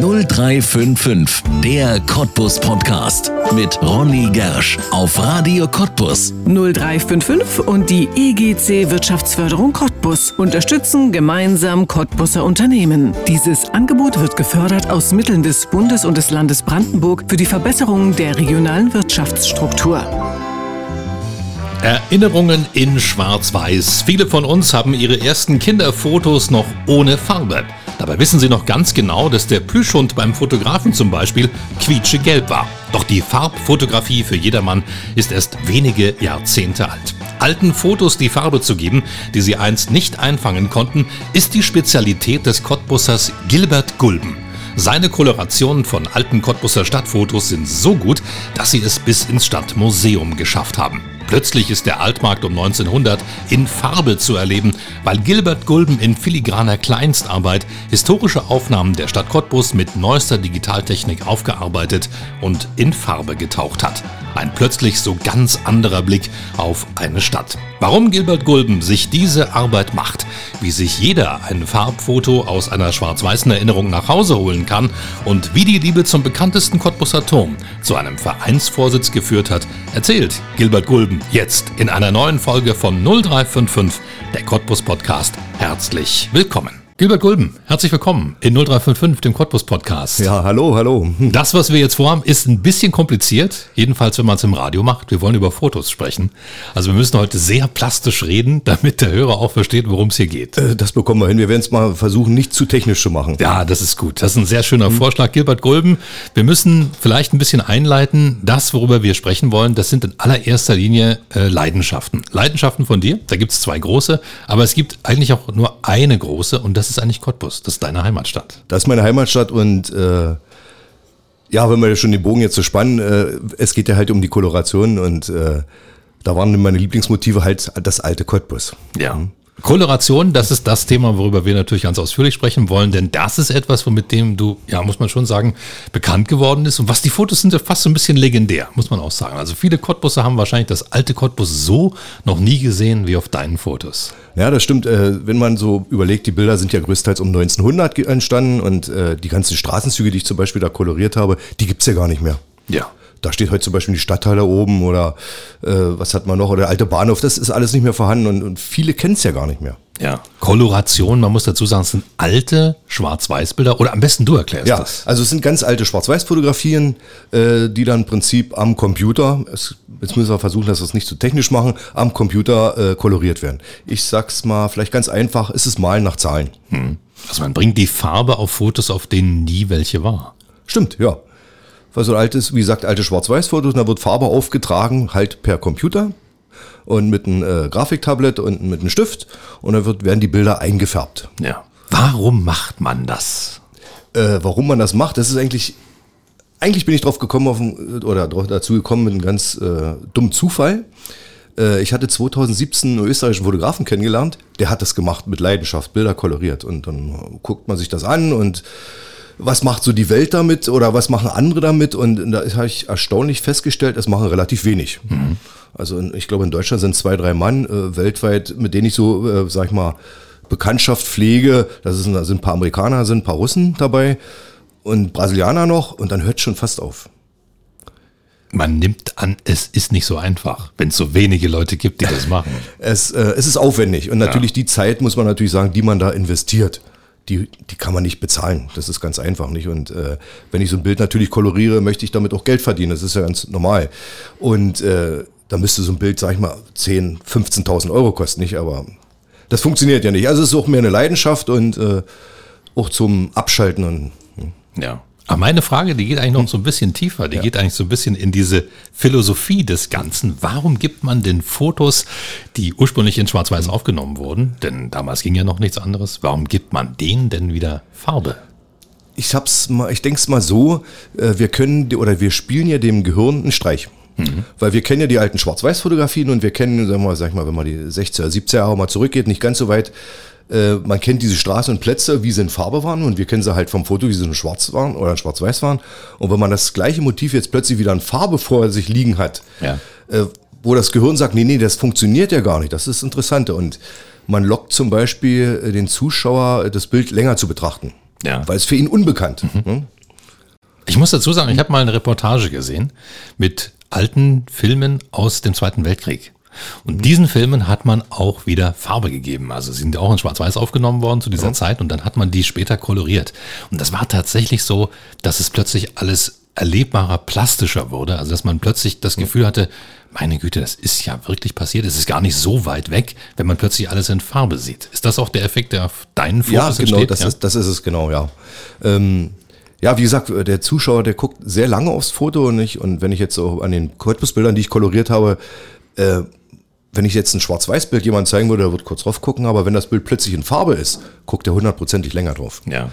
0355, der Cottbus Podcast mit Ronny Gersch auf Radio Cottbus. 0355 und die EGC Wirtschaftsförderung Cottbus unterstützen gemeinsam Cottbuser Unternehmen. Dieses Angebot wird gefördert aus Mitteln des Bundes und des Landes Brandenburg für die Verbesserung der regionalen Wirtschaftsstruktur. Erinnerungen in Schwarz-Weiß. Viele von uns haben ihre ersten Kinderfotos noch ohne Farbe. Dabei wissen sie noch ganz genau, dass der Plüschhund beim Fotografen zum Beispiel quietschegelb war. Doch die Farbfotografie für jedermann ist erst wenige Jahrzehnte alt. Alten Fotos die Farbe zu geben, die sie einst nicht einfangen konnten, ist die Spezialität des Cottbussers Gilbert Gulben. Seine Kolorationen von alten Cottbusser Stadtfotos sind so gut, dass sie es bis ins Stadtmuseum geschafft haben. Plötzlich ist der Altmarkt um 1900 in Farbe zu erleben, weil Gilbert Gulben in filigraner Kleinstarbeit historische Aufnahmen der Stadt Cottbus mit neuester Digitaltechnik aufgearbeitet und in Farbe getaucht hat. Ein plötzlich so ganz anderer Blick auf eine Stadt. Warum Gilbert Gulben sich diese Arbeit macht, wie sich jeder ein Farbfoto aus einer schwarz-weißen Erinnerung nach Hause holen kann und wie die Liebe zum bekanntesten Cottbusser Turm zu einem Vereinsvorsitz geführt hat, erzählt Gilbert Gulben jetzt in einer neuen Folge von 0355, der Cottbus Podcast. Herzlich willkommen. Gilbert Gulben, herzlich willkommen in 0355, dem Cottbus Podcast. Ja, hallo, hallo. Das, was wir jetzt vorhaben, ist ein bisschen kompliziert. Jedenfalls, wenn man es im Radio macht. Wir wollen über Fotos sprechen. Also wir müssen heute sehr plastisch reden, damit der Hörer auch versteht, worum es hier geht. Äh, Das bekommen wir hin. Wir werden es mal versuchen, nicht zu technisch zu machen. Ja, das ist gut. Das ist ein sehr schöner Vorschlag, Gilbert Gulben. Wir müssen vielleicht ein bisschen einleiten. Das, worüber wir sprechen wollen, das sind in allererster Linie äh, Leidenschaften. Leidenschaften von dir. Da gibt es zwei große, aber es gibt eigentlich auch nur eine große und das ist eigentlich Cottbus. Das ist deine Heimatstadt. Das ist meine Heimatstadt und äh, ja, wenn wir schon den Bogen jetzt so spannen, äh, es geht ja halt um die Koloration und äh, da waren meine Lieblingsmotive halt das alte Cottbus. Ja. Koloration, das ist das Thema, worüber wir natürlich ganz ausführlich sprechen wollen, denn das ist etwas, mit dem du, ja, muss man schon sagen, bekannt geworden ist. Und was die Fotos sind, ja fast so ein bisschen legendär, muss man auch sagen. Also viele Cottbusse haben wahrscheinlich das alte Cottbus so noch nie gesehen wie auf deinen Fotos. Ja, das stimmt. Äh, wenn man so überlegt, die Bilder sind ja größtenteils um 1900 ge- entstanden und äh, die ganzen Straßenzüge, die ich zum Beispiel da koloriert habe, die gibt's ja gar nicht mehr. Ja. Da steht heute zum Beispiel die Stadtteile oben oder äh, was hat man noch, oder der alte Bahnhof, das ist alles nicht mehr vorhanden und, und viele kennen es ja gar nicht mehr. Ja. Koloration, man muss dazu sagen, es sind alte Schwarz-Weiß-Bilder oder am besten du erklärst Ja, das. also es sind ganz alte Schwarz-Weiß-Fotografien, äh, die dann im Prinzip am Computer, es, jetzt müssen wir versuchen, dass wir es nicht zu technisch machen, am Computer äh, koloriert werden. Ich sag's mal vielleicht ganz einfach, es ist Malen nach Zahlen. Also man bringt die Farbe auf Fotos, auf denen nie welche war. Stimmt, ja. Weil so altes, wie gesagt, alte Schwarz-Weiß-Fotos, da wird Farbe aufgetragen, halt per Computer und mit einem äh, Grafiktablet und mit einem Stift und dann wird, werden die Bilder eingefärbt. Ja. Warum macht man das? Äh, warum man das macht, das ist eigentlich, eigentlich bin ich drauf gekommen auf, ein- oder dazu gekommen mit einem ganz äh, dummen Zufall. Äh, ich hatte 2017 einen österreichischen Fotografen kennengelernt, der hat das gemacht mit Leidenschaft, Bilder koloriert und dann guckt man sich das an und was macht so die Welt damit oder was machen andere damit und da habe ich erstaunlich festgestellt, es machen relativ wenig. Also in, ich glaube in Deutschland sind zwei, drei Mann äh, weltweit, mit denen ich so, äh, sag ich mal, Bekanntschaft pflege. Das ist, da sind ein paar Amerikaner, sind ein paar Russen dabei und Brasilianer noch und dann hört schon fast auf. Man nimmt an, es ist nicht so einfach, wenn es so wenige Leute gibt, die das machen. Es, äh, es ist aufwendig und natürlich die Zeit, muss man natürlich sagen, die man da investiert, die, die kann man nicht bezahlen. Das ist ganz einfach nicht. Und äh, wenn ich so ein Bild natürlich koloriere, möchte ich damit auch Geld verdienen. Das ist ja ganz normal. Und äh, da müsste so ein Bild, sag ich mal, 10.000, 15.000 Euro kosten, nicht? Aber das funktioniert ja nicht. Also es ist auch mehr eine Leidenschaft und äh, auch zum Abschalten und Ja. Aber meine Frage, die geht eigentlich noch so ein bisschen tiefer. Die geht eigentlich so ein bisschen in diese Philosophie des Ganzen. Warum gibt man den Fotos, die ursprünglich in Schwarz-Weiß aufgenommen wurden, denn damals ging ja noch nichts anderes, warum gibt man denen denn wieder Farbe? ich hab's mal, ich denk's mal so, äh, wir können oder wir spielen ja dem Gehirn einen Streich. Weil wir kennen ja die alten Schwarz-Weiß-Fotografien und wir kennen, sagen wir, mal, sag ich mal, wenn man die 60er, 70er Jahre mal zurückgeht, nicht ganz so weit, äh, man kennt diese Straßen und Plätze, wie sie in Farbe waren und wir kennen sie halt vom Foto, wie sie in Schwarz waren oder in Schwarz-Weiß waren. Und wenn man das gleiche Motiv jetzt plötzlich wieder in Farbe vor sich liegen hat, Ja. äh, wo das Gehirn sagt, nee, nee, das funktioniert ja gar nicht, das ist das Interessante. Und man lockt zum Beispiel äh, den Zuschauer, äh, das Bild länger zu betrachten. Ja. Weil es für ihn unbekannt. Ne? Ich muss dazu sagen, ich habe mal eine Reportage gesehen mit alten Filmen aus dem Zweiten Weltkrieg. Und diesen Filmen hat man auch wieder Farbe gegeben. Also sie sind auch in Schwarz-Weiß aufgenommen worden zu dieser Zeit und dann hat man die später koloriert. Und das war tatsächlich so, dass es plötzlich alles erlebbarer, plastischer wurde. Also dass man plötzlich das Gefühl hatte, meine Güte, das ist ja wirklich passiert. Es ist gar nicht so weit weg, wenn man plötzlich alles in Farbe sieht. Ist das auch der Effekt, der auf deinen Fotos Ja, genau, entsteht? das, Ist, das ist es genau, ja. Ähm, ja, wie gesagt, der Zuschauer, der guckt sehr lange aufs Foto und ich, und wenn ich jetzt so an den Cottbus-Bildern, die ich koloriert habe, äh, wenn ich jetzt ein Schwarz-Weiß-Bild jemand zeigen würde, der wird kurz drauf gucken, aber wenn das Bild plötzlich in Farbe ist, guckt er hundertprozentig länger drauf. ja.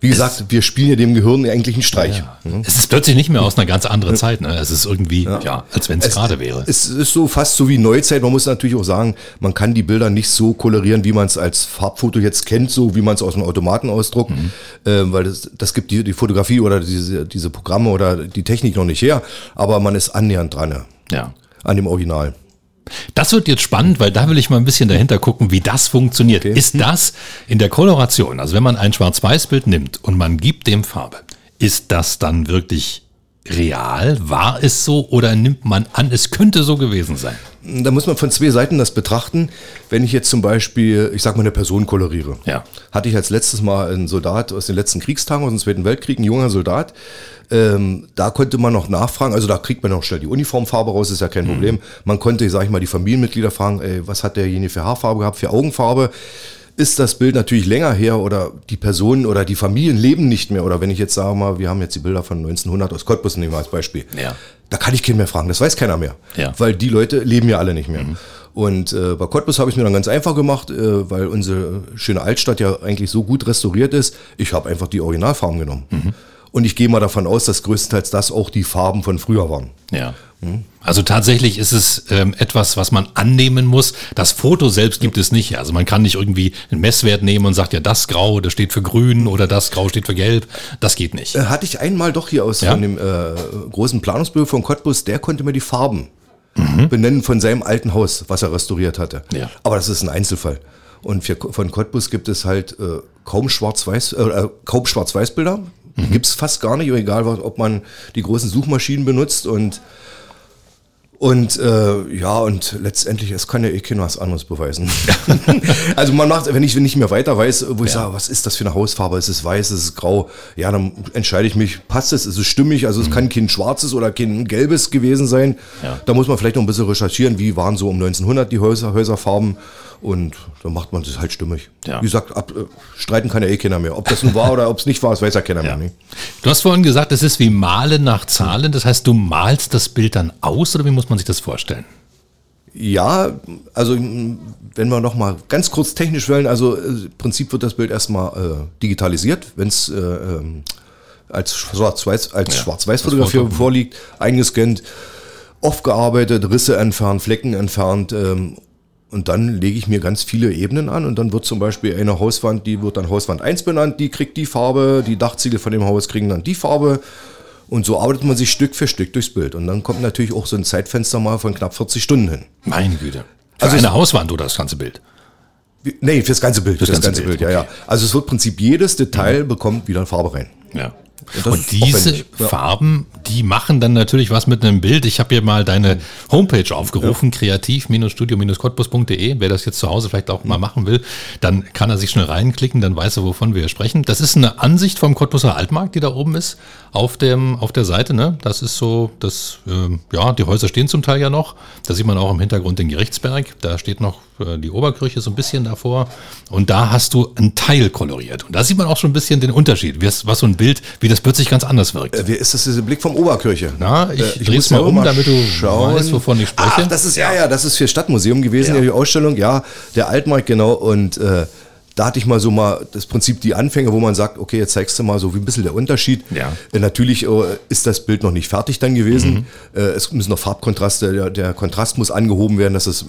Wie gesagt, wir spielen ja dem Gehirn eigentlich einen Streich. Es ist plötzlich nicht mehr aus einer ganz anderen Zeit. Ne? Es ist irgendwie, ja, als wenn es gerade wäre. Es ist so fast so wie Neuzeit. Man muss natürlich auch sagen, man kann die Bilder nicht so kolorieren, wie man es als Farbfoto jetzt kennt, so wie man es aus dem Automaten ausdruckt, Mhm. äh, weil das, das gibt die, die Fotografie oder diese, diese Programme oder die Technik noch nicht her. Aber man ist annähernd dran ja, Ja. an dem Original. Das wird jetzt spannend, weil da will ich mal ein bisschen dahinter gucken, wie das funktioniert. Okay. Ist das in der Koloration, also wenn man ein Schwarz-Weiß-Bild nimmt und man gibt dem Farbe, ist das dann wirklich real? War es so oder nimmt man an, es könnte so gewesen sein? Da muss man von zwei Seiten das betrachten. Wenn ich jetzt zum Beispiel, ich sag mal, eine Person koloriere. Ja. Hatte ich als letztes Mal einen Soldat aus den letzten Kriegstagen, aus dem Zweiten Weltkrieg, ein junger Soldat. Ähm, da konnte man noch nachfragen, also da kriegt man noch schnell die Uniformfarbe raus, ist ja kein Problem. Man konnte, sag ich mal, die Familienmitglieder fragen, ey, was hat derjenige für Haarfarbe gehabt, für Augenfarbe? Ist das Bild natürlich länger her oder die Personen oder die Familien leben nicht mehr? Oder wenn ich jetzt sage mal, wir haben jetzt die Bilder von 1900 aus Cottbus nehmen wir als Beispiel. Ja. Da kann ich keinen mehr fragen, das weiß keiner mehr. Ja. Weil die Leute leben ja alle nicht mehr. Und äh, bei Cottbus habe ich mir dann ganz einfach gemacht, äh, weil unsere schöne Altstadt ja eigentlich so gut restauriert ist. Ich habe einfach die Originalfarben genommen. Und ich gehe mal davon aus, dass größtenteils das auch die Farben von früher waren. Ja. Also tatsächlich ist es ähm, etwas, was man annehmen muss. Das Foto selbst gibt es nicht. Also man kann nicht irgendwie einen Messwert nehmen und sagt, ja, das Grau, das steht für grün oder das Grau steht für gelb. Das geht nicht. Äh, hatte ich einmal doch hier aus Ja? von dem äh, großen Planungsbüro von Cottbus, der konnte mir die Farben benennen von seinem alten Haus, was er restauriert hatte. Ja. Aber das ist ein Einzelfall. Und für, von Cottbus gibt es halt äh, kaum Schwarz-Weiß, äh, äh, kaum Schwarz-Weiß-Bilder. Die Gibt es fast gar nicht, egal ob man die großen Suchmaschinen benutzt und und äh, ja, und letztendlich, es kann ja eh keiner was anderes beweisen. also man macht, wenn ich nicht mehr weiter weiß, wo ich sage, was ist das für eine Hausfarbe? Ist es weiß, ist es grau? Ja, dann entscheide ich mich, passt es, ist es stimmig? Also es kann kein schwarzes oder kein gelbes gewesen sein. Mhm. Ja. Da muss man vielleicht noch ein bisschen recherchieren, wie waren so um 1900 die Häuser, Häuserfarben. Und dann macht man das halt stimmig. Ja. Wie gesagt, ab, äh, streiten kann ja eh keiner mehr. Ob das nun war oder ob es nicht war, das weiß ja keiner Ja. mehr. Ne? Du hast vorhin gesagt, es ist wie Malen nach Zahlen. Das heißt, du malst das Bild dann aus oder wie muss man sich das vorstellen? Ja, also wenn wir noch mal ganz kurz technisch wollen, also äh, im Prinzip wird das Bild erstmal äh, digitalisiert, wenn es äh, ähm, als Schwarz-Weiß als Ja, Schwarz-Weiß-Fotografie das Foto. vorliegt, eingescannt, aufgearbeitet, Risse entfernt, Flecken entfernt ähm, und dann lege ich mir ganz viele Ebenen an und dann wird zum Beispiel eine Hauswand, die wird dann Hauswand 1 benannt, die kriegt die Farbe, die Dachziegel von dem Haus kriegen dann die Farbe und so arbeitet man sich Stück für Stück durchs Bild und dann kommt natürlich auch so ein Zeitfenster mal von knapp 40 Stunden hin. Meine Güte. Für Also eine Hauswand oder das ganze Bild? Nee, fürs ganze Bild. Fürs, ganze ganze, Bild, Bild, ja, ja. Also es wird im Prinzip jedes Detail bekommt wieder Farbe rein. Ja. Und Und, diese ja. Farben, die machen dann natürlich was mit einem Bild. Ich habe hier mal deine Homepage aufgerufen, kreativ-studio-cottbus.de. Wer das jetzt zu Hause vielleicht auch mal machen will, dann kann er sich schnell reinklicken, dann weiß er, wovon wir sprechen. Das ist eine Ansicht vom Cottbuser Altmarkt, die da oben ist, auf, dem, auf der Seite. Ne? Das ist so, das, ähm, ja, die Häuser stehen zum Teil ja noch. Da sieht man auch im Hintergrund den Gerichtsberg. Da steht noch äh, die Oberkirche so ein bisschen davor. Und da hast du einen Teil koloriert. Und da sieht man auch schon ein bisschen den Unterschied, was so ein Bild, wie das plötzlich ganz anders wirkt. Äh, Wie ist das, dieser Blick vom Oberkirche? Na, ich Äh, dreh's muss mal um, auch damit du weißt, wovon ich spreche. Ach, das ist, ja, ja, das ist für Stadtmuseum gewesen, Ja. ja. die Ausstellung, ja, der Altmarkt, genau, und äh, da hatte ich mal so mal das Prinzip die Anfänge, wo man sagt, okay, jetzt zeigst du mal so wie ein bisschen der Unterschied. Ja. Äh, natürlich äh, ist das Bild noch nicht fertig dann gewesen. Äh, es müssen noch Farbkontraste, der, der Kontrast muss angehoben werden, dass es, äh,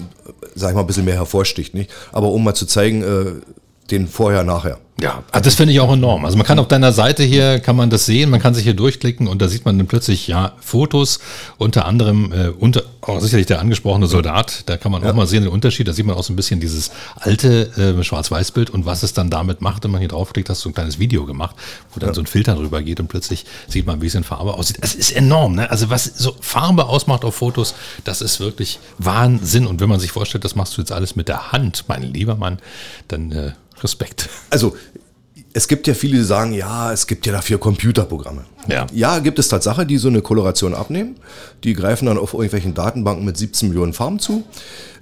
sag ich mal, ein bisschen mehr hervorsticht. Nicht? Aber um mal zu zeigen, äh, den vorher, nachher. Ja, ah, das finde ich auch enorm. Also man kann auf deiner Seite hier, kann man das sehen, man kann sich hier durchklicken und da sieht man dann plötzlich ja Fotos, unter anderem, äh, unter, auch sicherlich der angesprochene Soldat, da kann man ja. auch mal sehen den Unterschied, da sieht man auch so ein bisschen dieses alte äh, Schwarz-Weiß-Bild und was es dann damit macht, wenn man hier draufklickt, hast du ein kleines Video gemacht, wo dann ja. so ein Filter drüber geht und plötzlich sieht man, wie es in Farbe aussieht. Es ist enorm, ne? Also was so Farbe ausmacht auf Fotos, das ist wirklich Wahnsinn und wenn man sich vorstellt, das machst du jetzt alles mit der Hand, mein lieber Mann, dann äh, Respekt. Also es gibt ja viele, die sagen, ja, es gibt ja dafür Computerprogramme. Ja. ja, gibt es Tatsache, die so eine Koloration abnehmen. Die greifen dann auf irgendwelchen Datenbanken mit 17 Millionen Farben zu.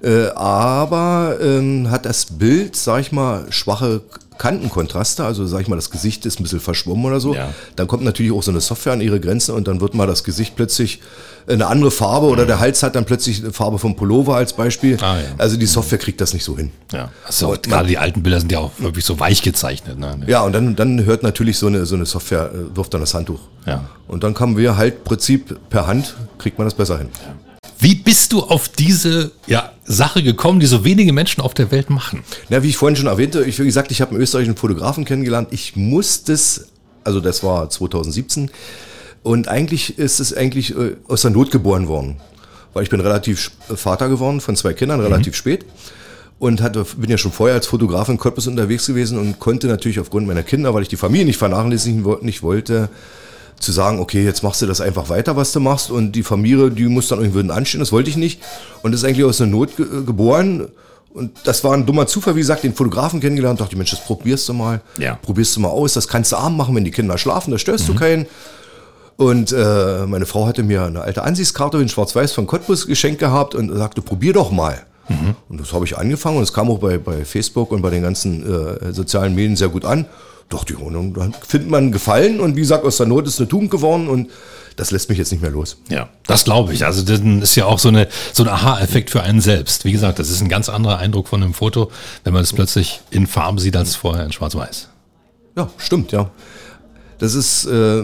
Äh, aber ähm, hat das Bild, sag ich mal, schwache Kantenkontraste, also sag ich mal, das Gesicht ist ein bisschen verschwommen oder so. Ja. Dann kommt natürlich auch so eine Software an ihre Grenzen und dann wird mal das Gesicht plötzlich eine andere Farbe oder der Hals hat dann plötzlich eine Farbe vom Pullover als Beispiel. Ah, ja. Also die Software kriegt das nicht so hin. Ja, also gerade die alten Bilder sind ja auch wirklich so weich gezeichnet. Ne? Ja, und dann, dann hört natürlich so eine, so eine Software, äh, wirft dann das Handtuch. Ja. Und dann kann wir halt im Prinzip per Hand, kriegt man das besser hin. Ja. Wie bist du auf diese ja, Sache gekommen, die so wenige Menschen auf der Welt machen? Na, wie ich vorhin schon erwähnte, ich wie gesagt, ich habe einen österreichischen Fotografen kennengelernt. Ich musste es, also das war 2017, und eigentlich ist es eigentlich äh, aus der Not geboren worden. Weil ich bin relativ Vater geworden von zwei Kindern, relativ mhm. spät. Und hatte, bin ja schon vorher als Fotograf in Cottbus unterwegs gewesen und konnte natürlich aufgrund meiner Kinder, weil ich die Familie nicht vernachlässigen nicht wollte, zu sagen, okay, jetzt machst du das einfach weiter, was du machst und die Familie, die muss dann irgendwie anstehen, das wollte ich nicht. Und das ist eigentlich aus der Not ge geboren. Und das war ein dummer Zufall, wie gesagt, den Fotografen kennengelernt, dachte ich, Mensch, das probierst du mal, ja. probierst du mal aus, das kannst du abend machen, wenn die Kinder schlafen, da störst mhm. du keinen. Und äh, meine Frau hatte mir eine alte Ansichtskarte in Schwarz-Weiß von Cottbus geschenkt gehabt und sagte, probier doch mal. Mhm. Und das habe ich angefangen und es kam auch bei, bei Facebook und bei den ganzen äh, sozialen Medien sehr gut an. Dachte ich, und dann findet man Gefallen und wie gesagt, aus der Not ist eine Tugend geworden und das lässt mich jetzt nicht mehr los. Ja, das glaube ich. Also das ist ja auch so, eine, so ein Aha-Effekt für einen selbst. Wie gesagt, das ist ein ganz anderer Eindruck von einem Foto, wenn man es plötzlich in Farbe sieht als vorher in Schwarz-Weiß. Ja, stimmt, ja. Das ist, äh,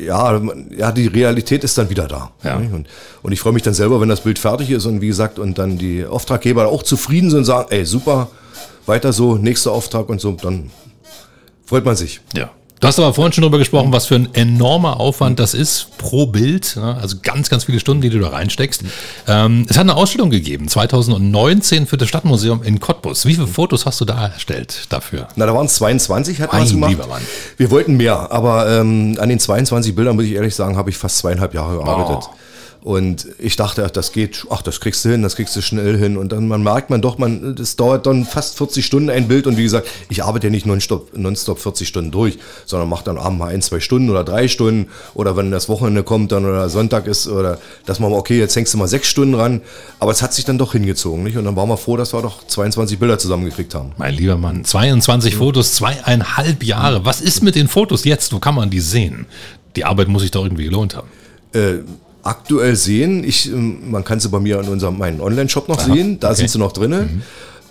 ja, ja, die Realität ist dann wieder da. Ja. Und, und ich freue mich dann selber, wenn das Bild fertig ist und wie gesagt, und dann die Auftraggeber auch zufrieden sind und sagen, ey, super, weiter so, nächster Auftrag und so, dann freut man sich. Ja. Du hast aber vorhin schon darüber gesprochen, was für ein enormer Aufwand das ist pro Bild. Ne? Also ganz, ganz viele Stunden, die du da reinsteckst. Ähm, es hat eine Ausstellung gegeben, 2019 für das Stadtmuseum in Cottbus. Wie viele Fotos hast du da erstellt dafür? Na, da waren es 22, hat man gemacht. Lieber Mann. Wir wollten mehr, aber ähm, an den 22 Bildern, muss ich ehrlich sagen, habe ich fast zweieinhalb Jahre gearbeitet. Oh. Und ich dachte, ach, das geht, ach, das kriegst du hin, das kriegst du schnell hin. Und dann man merkt man doch, man, das dauert dann fast 40 Stunden ein Bild. Und wie gesagt, ich arbeite ja nicht nonstop, nonstop 40 Stunden durch, sondern mache dann abends mal ein, zwei Stunden oder drei Stunden. Oder wenn das Wochenende kommt dann oder Sonntag ist oder dass man mal, okay, jetzt hängst du mal sechs Stunden ran. Aber es hat sich dann doch hingezogen, nicht? Und dann waren wir froh, dass wir doch 22 Bilder zusammengekriegt haben. Mein lieber Mann, 22 mhm. Fotos, zweieinhalb Jahre. Was ist mit den Fotos jetzt? Wo kann man die sehen? Die Arbeit muss sich doch irgendwie gelohnt haben. Aktuell sehen. Ich, ähm, man kann sie bei mir in unserem meinen Online-Shop noch Aha, sehen. Da okay. sind sie noch drin. Mhm.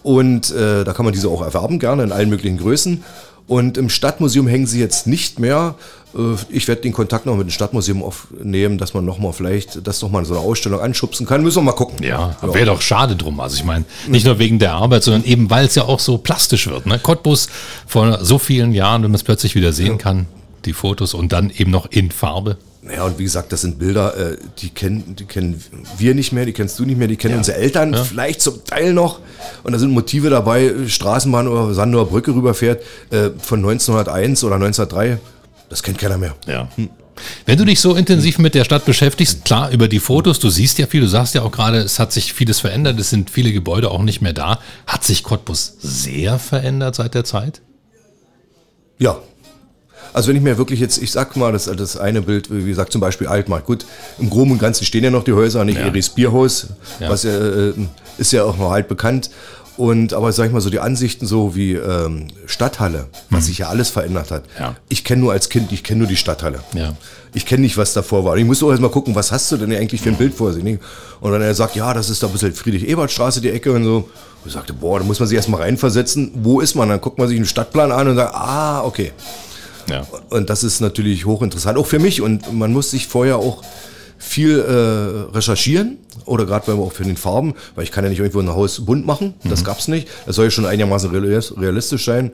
Und äh, da kann man diese auch erwerben, gerne in allen möglichen Größen. Und im Stadtmuseum hängen sie jetzt nicht mehr. Äh, ich werde den Kontakt noch mit dem Stadtmuseum aufnehmen, dass man nochmal vielleicht das nochmal in so eine Ausstellung anschubsen kann. Müssen wir mal gucken. Ja, ja. wäre doch schade drum. Also ich meine, nicht nur wegen der Arbeit, sondern eben, weil es ja auch so plastisch wird. Ne? Cottbus vor so vielen Jahren, wenn man es plötzlich wieder sehen ja. kann, die Fotos und dann eben noch in Farbe. Naja, und wie gesagt, das sind Bilder, äh, die, kennen, die kennen wir nicht mehr, die kennst du nicht mehr, die kennen ja. unsere Eltern ja. vielleicht zum Teil noch. Und da sind Motive dabei, Straßenbahn oder Sandower Brücke rüberfährt, äh, von 1901 oder 1903. Das kennt keiner mehr. Ja. Hm. Wenn du dich so intensiv mit der Stadt beschäftigst, klar über die Fotos, du siehst ja viel, du sagst ja auch gerade, es hat sich vieles verändert, es sind viele Gebäude auch nicht mehr da. Hat sich Cottbus sehr verändert seit der Zeit? Ja, also wenn ich mir wirklich jetzt, ich sag mal, das, das eine Bild, wie gesagt, zum Beispiel Altmarkt. Gut, im Groben und Ganzen stehen ja noch die Häuser, nicht ja. Eris Bierhaus, ja. was ja, äh, ist ja auch noch halt bekannt. Und aber sag ich mal so die Ansichten so wie ähm, Stadthalle, was mhm. sich ja alles verändert hat. Ja. Ich kenne nur als Kind, ich kenne nur die Stadthalle. Ja. Ich kenne nicht, was davor war. Ich muss auch erst mal gucken, was hast du denn eigentlich für ein Bild vor sich? Und wenn er sagt, ja, das ist da ein bisschen Friedrich-Ebert-Straße, die Ecke und so. Ich sagte, boah, da muss man sich erst mal reinversetzen. Wo ist man? Dann guckt man sich einen Stadtplan an und sagt, ah, okay. Ja. Und das ist natürlich hochinteressant, auch für mich. Und man muss sich vorher auch viel äh, recherchieren oder gerade weil wir auch für den Farben, weil ich kann ja nicht irgendwo ein Haus bunt machen, das gab's nicht. Das soll ja schon einigermaßen realis- realistisch sein.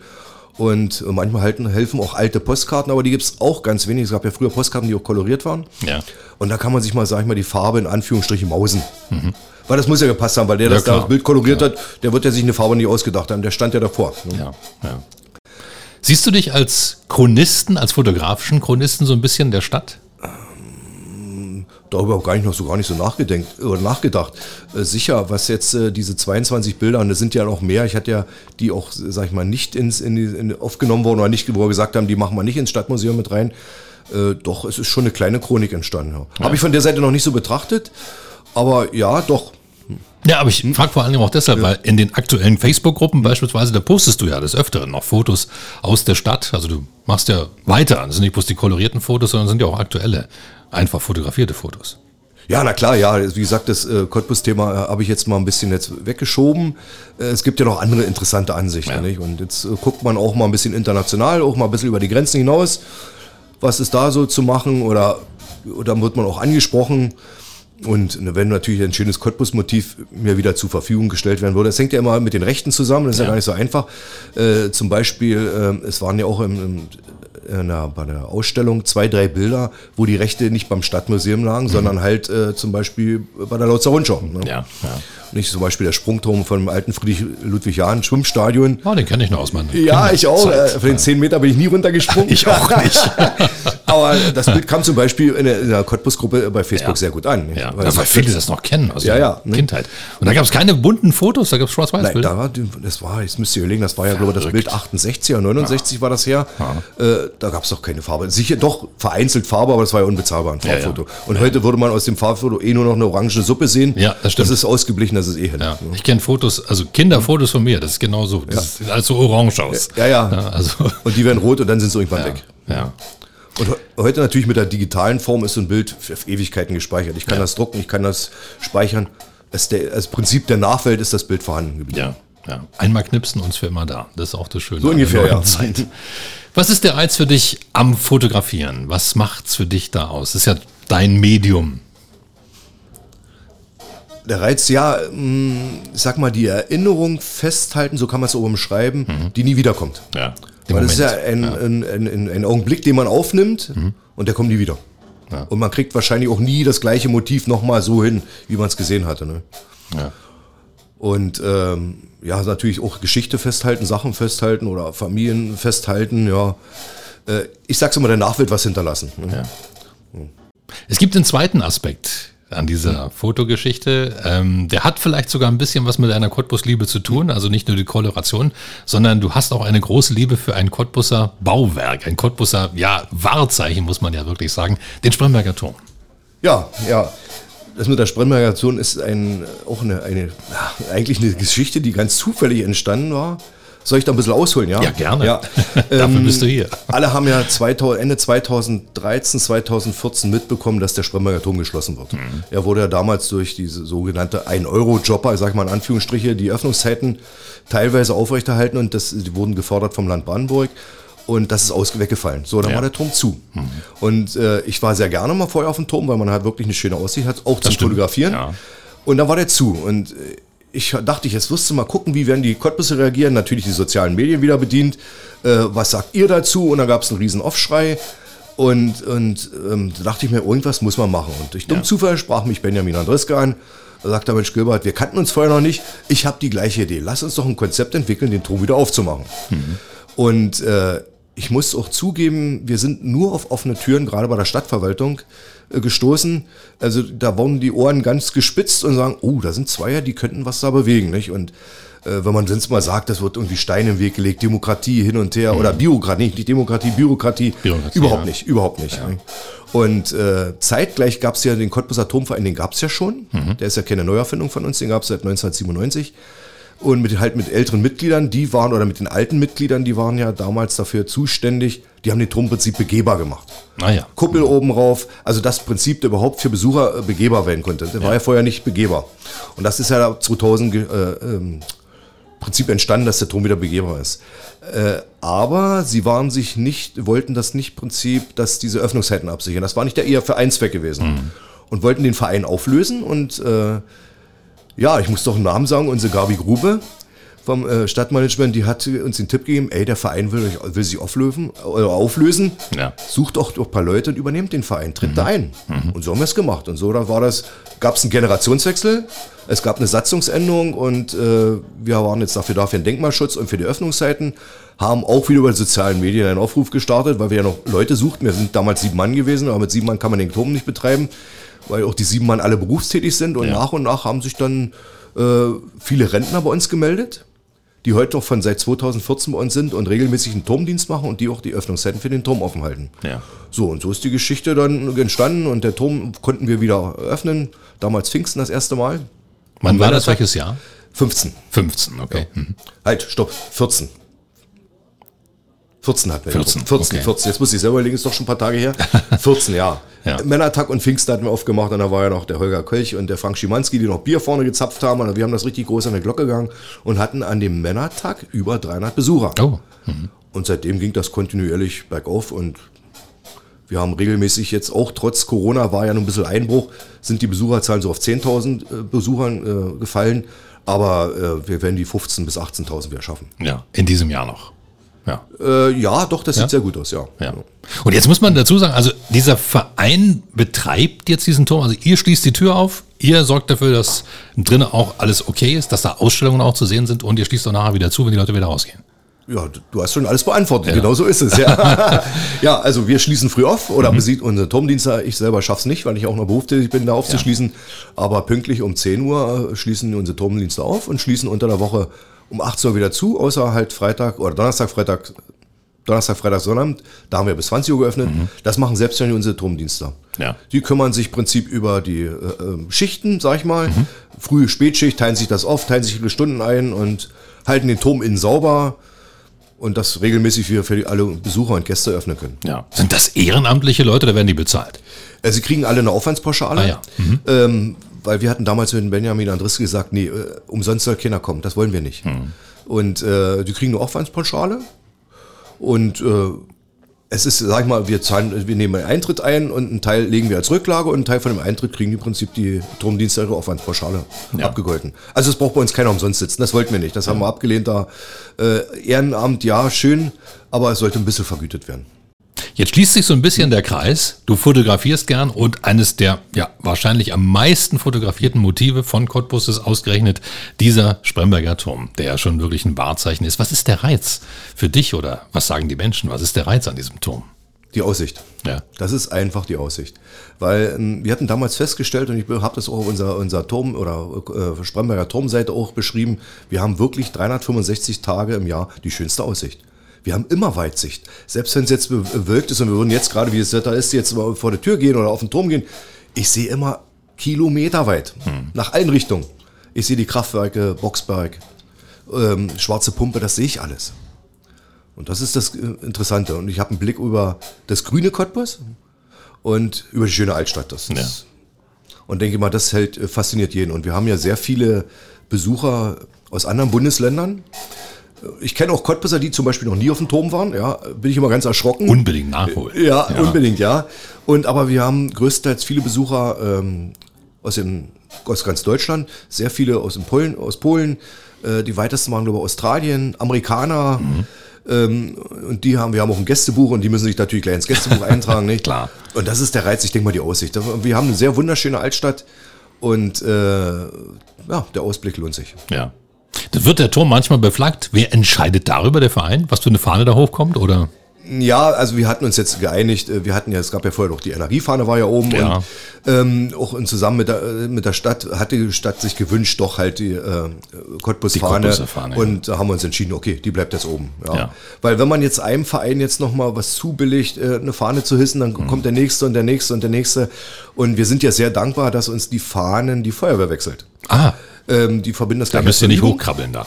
Und äh, manchmal halten, helfen auch alte Postkarten, aber die gibt's auch ganz wenig. Es gab ja früher Postkarten, die auch koloriert waren. Ja. Und da kann man sich mal, sag ich mal, die Farbe in Anführungsstrichen mausen. Weil das muss ja gepasst haben, weil der Mhm. Ja, das das Bild koloriert hat, der wird ja sich eine Farbe nicht ausgedacht haben. Der stand ja davor. ne? Ja, ja. Siehst du dich als Chronisten, als fotografischen Chronisten so ein bisschen der Stadt? darüber auch gar nicht noch so gar nicht so nachgedenkt oder nachgedacht. Äh, sicher, was jetzt äh, diese 22 Bilder, und das sind ja noch mehr, ich hatte ja die auch, sag ich mal, nicht ins, in, in, aufgenommen worden oder nicht, wo wir gesagt haben, die machen wir nicht ins Stadtmuseum mit rein. Äh, doch, es ist schon eine kleine Chronik entstanden. Ja. Habe ich von der Seite noch nicht so betrachtet, aber ja, doch. Ja, aber ich frage vor Dingen auch deshalb, weil in den aktuellen Facebook-Gruppen beispielsweise, da postest du ja des Öfteren noch Fotos aus der Stadt. Also du machst ja weiter. Das sind nicht bloß die kolorierten Fotos, sondern sind ja auch aktuelle, einfach fotografierte Fotos. Ja, na klar, ja. Wie gesagt, das äh, Cottbus-Thema äh, habe ich jetzt mal ein bisschen jetzt weggeschoben. Äh, es gibt ja noch andere interessante Ansichten, Ja. nicht? Und jetzt äh, guckt man auch mal ein bisschen international, auch mal ein bisschen über die Grenzen hinaus. Was ist da so zu machen? Oder, oder wird man auch angesprochen? Und ne, wenn natürlich ein schönes Cottbus-Motiv mir wieder zur Verfügung gestellt werden würde, das hängt ja immer mit den Rechten zusammen, das ist ja, Ja. gar nicht so einfach. Äh, zum Beispiel, ähm, es waren ja auch im, im, in der, bei der Ausstellung zwei, drei Bilder, wo die Rechte nicht beim Stadtmuseum lagen, sondern halt äh, zum Beispiel bei der Lautzer Rundschau. Ne? Ja, ja. Nicht zum Beispiel der Sprungturm von dem alten Friedrich Ludwig Jahn Schwimmstadion. Oh, den kenne ich noch aus meiner Ja, ich auch. Äh, von den 10 Meter bin ich nie runtergesprungen. Ich auch nicht. Aber das Bild kam zum Beispiel in der, in der Cottbus-Gruppe bei Facebook Ja. sehr gut an. Ja, Weil weil das- viele das noch kennen aus Ja, der ja, ne? Kindheit. Und da gab es keine bunten Fotos, da gab es Schwarz-Weiß-Bilder. da war, das war, jetzt müsst ihr überlegen, das war ja, glaube ich, das. Bild 68 oder 69 war das her. Äh, da gab es doch keine Farbe. Sicher doch vereinzelt Farbe, aber das war ja unbezahlbar, ein. Farbfoto. Und heute würde man aus dem Farbfoto eh nur noch eine orange Suppe sehen. Ja, das stimmt. Das ist ausgeblichen, das ist eh hin. Ja, ich kenne Fotos, also Kinderfotos von mir, das ist genau so. Das sieht alles so orange aus. Ja, ja. also, Und die werden rot und dann sind sie irgendwann weg. ja. Und heute natürlich mit der digitalen Form ist so ein Bild für Ewigkeiten gespeichert. Ich kann das drucken, ich kann das speichern. Das, der, das Prinzip der Nachwelt ist das Bild vorhanden geblieben. Ja, ja. Einmal knipsen und für immer da. Das ist auch das Schöne. So ungefähr, ja. Zeit. Was ist der Reiz für dich am Fotografieren? Was macht's für dich da aus? Das ist ja dein Medium. Der Reiz, ja, mh, ich sag mal, die Erinnerung festhalten, so kann man es oben schreiben, die nie wiederkommt. Ja. Weil das ist ja ein, Ein, ein, ein, ein Augenblick, den man aufnimmt und der kommt nie wieder. Ja. Und man kriegt wahrscheinlich auch nie das gleiche Motiv nochmal so hin, wie man es gesehen hatte. Ne? ja. Und ähm, ja, natürlich auch Geschichte festhalten, Sachen festhalten oder Familien festhalten, ja. Äh, ich sag's immer, der Nachwelt was hinterlassen. Ne? Ja. Es gibt einen zweiten Aspekt an dieser Fotogeschichte. Ähm, der hat vielleicht sogar ein bisschen was mit deiner Cottbus-Liebe zu tun. Also nicht nur die Koloration, sondern du hast auch eine große Liebe für ein Cottbuser Bauwerk, ein Cottbuser, ja, Wahrzeichen, muss man ja wirklich sagen, den Spremberger Turm. Ja, ja. Das mit der Spremberger Aktion ist ein, auch eine, eine, eigentlich eine Geschichte, die ganz zufällig entstanden war. Soll ich da ein bisschen ausholen, ja? Ja, gerne. Ja. Dafür bist du hier. Alle haben ja 2000, Ende 2013, 2014 mitbekommen, dass der Spremberger Turm geschlossen wird. Mhm. Er wurde ja damals durch diese sogenannte 1-Euro-Jobber, ich sag mal in Anführungsstriche, die Öffnungszeiten teilweise aufrechterhalten und das, die wurden gefordert vom Land Brandenburg. Und das ist aus weggefallen. So, dann Ja. Mhm. war der Turm zu. Und äh, ich war sehr gerne mal vorher auf dem Turm, weil man halt wirklich eine schöne Aussicht hat, auch zum stimmt. Fotografieren. Ja. Und dann war der zu. Und äh, ich dachte, jetzt wirst du mal gucken, wie werden die Cottbusse reagieren. Natürlich die sozialen Medien wieder bedient. Äh, was sagt ihr dazu? Und dann gab es einen riesen Aufschrei. Und, und ähm, da dachte ich mir, irgendwas muss man machen. Und durch dummen Zufall sprach mich Benjamin Andreska an. Da sagte er, Mensch, Gilbert, wir kannten uns vorher noch nicht. Ich habe die gleiche Idee. Lass uns doch ein Konzept entwickeln, den Turm wieder aufzumachen. Und äh, ich muss auch zugeben, wir sind nur auf offene Türen, gerade bei der Stadtverwaltung, äh, gestoßen. Also da wurden die Ohren ganz gespitzt und sagen, oh, da sind Zweier, die könnten was da bewegen. Nicht? Und äh, wenn man sonst mal sagt, das wird irgendwie Steine im Weg gelegt, Demokratie hin und her oder Bürokratie, nicht, nicht Demokratie, Bürokratie, Bürokratie, überhaupt ja. nicht, überhaupt nicht. nicht? Und äh, zeitgleich gab es ja den Cottbus Atomverein, den gab es ja schon. Der ist ja keine Neuerfindung von uns, den gab es seit 1997. Und mit, halt mit älteren Mitgliedern, die waren, oder mit den alten Mitgliedern, die waren ja damals dafür zuständig, die haben den Turm im Prinzip begehbar gemacht. Naja. Kuppel oben rauf, also das Prinzip, der überhaupt für Besucher äh, begehbar werden konnte. Der war ja vorher nicht begehbar. Und das ist ja 2000 ge- äh, ähm, Prinzip entstanden, dass der Turm wieder begehbar ist. Äh, aber sie waren sich nicht, wollten das nicht Prinzip, dass diese Öffnungszeiten absichern. Das war nicht der eher für einen Zweck gewesen. und wollten den Verein auflösen und äh, ja, ich muss doch einen Namen sagen, unsere Gabi Grube vom äh, Stadtmanagement, die hat uns den Tipp gegeben, ey, der Verein will, will sich auflösen, äh, auflösen. Ja. Sucht doch ein paar Leute und übernehmt den Verein, tritt da ein. Und so haben wir es gemacht. Und so da war das, gab es einen Generationswechsel, es gab eine Satzungsänderung und äh, wir waren jetzt dafür da für den Denkmalschutz und für die Öffnungszeiten, haben auch wieder über sozialen Medien einen Aufruf gestartet, weil wir ja noch Leute suchten. Wir sind damals sieben Mann gewesen, aber mit sieben Mann kann man den Turm nicht betreiben, weil auch die sieben Mann alle berufstätig sind. Und Ja. nach und nach haben sich dann äh, viele Rentner bei uns gemeldet, die heute noch von seit 2014 bei uns sind und regelmäßig einen Turmdienst machen und die auch die Öffnungszeiten für den Turm offen halten. Ja. So, und so ist die Geschichte dann entstanden und der Turm konnten wir wieder öffnen. Damals Pfingsten das erste Mal. Wann war das? Welches Jahr? 15. 15, okay. Mhm. Halt, stopp, 14. 14 hatten wir. 14, 14, okay. 14. Jetzt muss ich selber überlegen, ist doch schon ein paar Tage her. 14, ja. Ja. Männertag und Pfingsten hatten wir aufgemacht und da war ja noch der Holger Kölch und der Frank Schimanski, die noch Bier vorne gezapft haben. Und wir haben das richtig groß an der Glocke gegangen und hatten an dem Männertag über 300 Besucher. Oh, Und seitdem ging das kontinuierlich bergauf und wir haben regelmäßig jetzt auch trotz Corona war ja noch ein bisschen Einbruch, sind die Besucherzahlen so auf 10.000 äh, Besuchern äh, gefallen. Aber äh, wir werden die 15.000 bis 18.000 wieder schaffen. ja, in diesem Jahr noch. Ja. Äh, ja, doch, das Ja? sieht sehr gut aus, ja. Ja. Und jetzt muss man dazu sagen, also dieser Verein betreibt jetzt diesen Turm, also ihr schließt die Tür auf, ihr sorgt dafür, dass drinnen auch alles okay ist, dass da Ausstellungen auch zu sehen sind und ihr schließt auch nachher wieder zu, wenn die Leute wieder rausgehen. Ja, du- hast schon alles beantwortet. Genau so ist es. Ja. ja, also wir schließen früh auf oder besieht unsere Turmdienste. Ich selber schaff's nicht, weil ich auch noch berufstätig bin, da aufzuschließen. Aber pünktlich um 10 Uhr äh, schließen unsere Turmdienste auf und schließen unter der Woche um 18 Uhr wieder zu, außer halt Freitag oder Donnerstag, Freitag, Donnerstag, Freitag, Sonnabend. Da haben wir bis 20 Uhr geöffnet. Das machen selbstständig unsere Turmdienste. Ja. Die kümmern sich im Prinzip über die äh, ähm, Schichten, sag ich mal. Frühe Spätschicht, teilen sich das auf, teilen sich ihre Stunden ein und halten den Turm innen sauber und das regelmäßig für, für alle Besucher und Gäste öffnen können. Ja. Sind das ehrenamtliche Leute oder werden die bezahlt? Äh, sie kriegen alle eine Aufwandspauschale, Ah ja. ähm, weil wir hatten damals mit Benjamin Andriss gesagt, nee, äh, umsonst soll keiner kommen, das wollen wir nicht. Und äh, die kriegen eine Aufwandspauschale und äh, es ist, sag ich mal, wir zahlen, wir nehmen einen Eintritt ein und einen Teil legen wir als Rücklage und einen Teil von dem Eintritt kriegen im Prinzip die Turmdienste ihre Aufwandspauschale Ja. abgegolten. Also es braucht bei uns keiner umsonst sitzen, das wollten wir nicht. Das haben wir abgelehnt da. Äh, Ehrenamt, ja, schön, aber es sollte ein bisschen vergütet werden. Jetzt schließt sich so ein bisschen der Kreis. Du fotografierst gern und eines der ja wahrscheinlich am meisten fotografierten Motive von Cottbus ist ausgerechnet dieser Spremberger Turm, der ja schon wirklich ein Wahrzeichen ist. Was ist der Reiz für dich oder was sagen die Menschen? Was ist der Reiz an diesem Turm? Die Aussicht. Ja. Das ist einfach die Aussicht. Weil ähm, wir hatten damals festgestellt, und ich habe das auch auf unserer, unserer Turm- oder äh, Spremberger Turmseite auch beschrieben, wir haben wirklich 365 Tage im Jahr die schönste Aussicht. Wir haben immer Weitsicht. Selbst wenn es jetzt bewölkt ist und wir würden jetzt gerade, wie das Wetter ist, jetzt mal vor der Tür gehen oder auf den Turm gehen, ich sehe immer kilometerweit, nach allen Richtungen. Ich sehe die Kraftwerke, Boxberg, ähm, schwarze Pumpe, das sehe ich alles. Und das ist das äh, Interessante. Und ich habe einen Blick über das grüne Cottbus und über die schöne Altstadt. Das Ja. Und denke mal, das hält, äh, fasziniert jeden. Und wir haben ja sehr viele Besucher aus anderen Bundesländern. Ich kenne auch Cottbusser, die zum Beispiel noch nie auf dem Turm waren. Ja, bin ich immer ganz erschrocken. Unbedingt nachholen. Ja, unbedingt, ja. Und aber wir haben größtenteils viele Besucher ähm, aus, dem, aus ganz Deutschland, sehr viele aus, dem Polen, aus Polen, äh, die weitesten waren glaube ich Australien, Amerikaner. Ähm, und die haben, wir haben auch ein Gästebuch und die müssen sich natürlich gleich ins Gästebuch eintragen, nicht? Klar. Und das ist der Reiz, ich denke mal, die Aussicht. Wir haben eine sehr wunderschöne Altstadt und äh, ja, der Ausblick lohnt sich. Ja. Da wird der Turm manchmal beflaggt. Wer entscheidet darüber, der Verein, was für eine Fahne da hochkommt? Oder? Ja, also wir hatten uns jetzt geeinigt, äh, wir hatten ja, es gab ja vorher noch die Energiefahne war ja oben Ja. und ähm, auch in zusammen mit der, äh, mit der Stadt hat die Stadt sich gewünscht, doch halt die äh, Cottbus-Fahne ja. und da haben wir uns entschieden, okay, die bleibt jetzt oben. Ja. Ja. Weil wenn man jetzt einem Verein jetzt nochmal was zubilligt, äh, eine Fahne zu hissen, dann Mhm. kommt der nächste und der nächste und der nächste und wir sind ja sehr dankbar, dass uns die Fahnen die Feuerwehr wechselt. Ah, Ähm, die verbinden das da gleich müsst ihr nicht hochkrabbeln da.